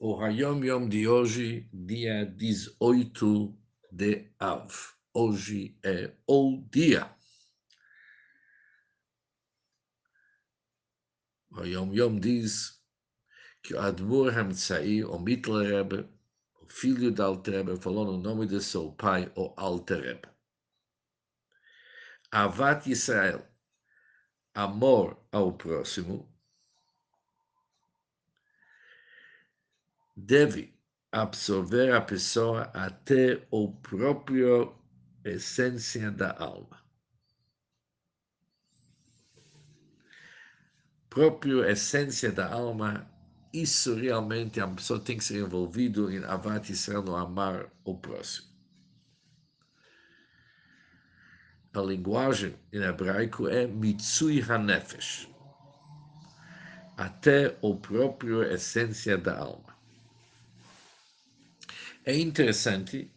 o Hayom Yom de hoje, dia 18 de Av. Hoje é o dia. O Hayom Yom diz que o Admur Hamtzai, o Mitler Rebbe, o filho da Alter Rebbe, falou no nome de seu pai, o Alter Rebbe. Avat Israel, amor ao próximo, deve absorver a pessoa até o próprio essência da alma. Próprio essência da alma, isso realmente a pessoa tem que ser envolvido em Avat Israel, no amar o próximo. A linguagem em hebraico é Mitsui Hanefesh, até o próprio essência da alma. É interessante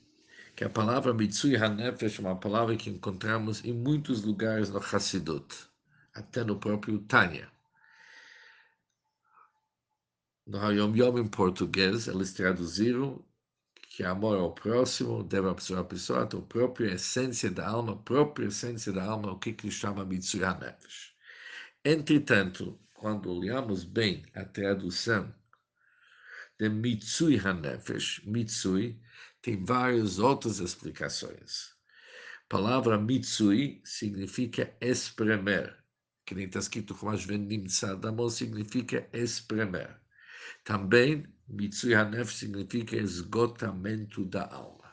que a palavra Mitsui HaNefesh é uma palavra que encontramos em muitos lugares no Hassidut, até no próprio Tânia. No Hayom Yom em português, eles traduziram que amor ao próximo deve absorver a pessoa, a própria essência da alma, a própria essência da alma, o que, que chama Mitsui HaNefesh. Entretanto, quando olhamos bem a tradução de Mitsui Hanefesh. Mitsui tem várias outras explicações. A palavra Mitsui significa espremer. Que nem está escrito como Nimtzadamo significa espremer. Também Mitsui Hanefesh significa esgotamento da alma.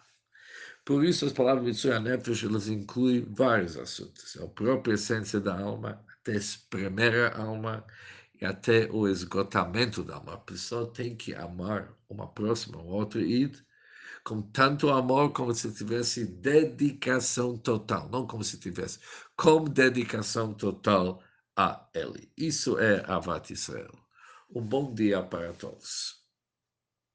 Por isso, as palavras Mitsui Hanefesh elas incluem vários assuntos. A própria essência da alma, até espremer a alma, e até o esgotamento da alma. A pessoa tem que amar uma próxima, um outro e com tanto amor como se tivesse dedicação total, não como se tivesse, com dedicação total a ele. Isso é Avat Israel. Um bom dia para todos.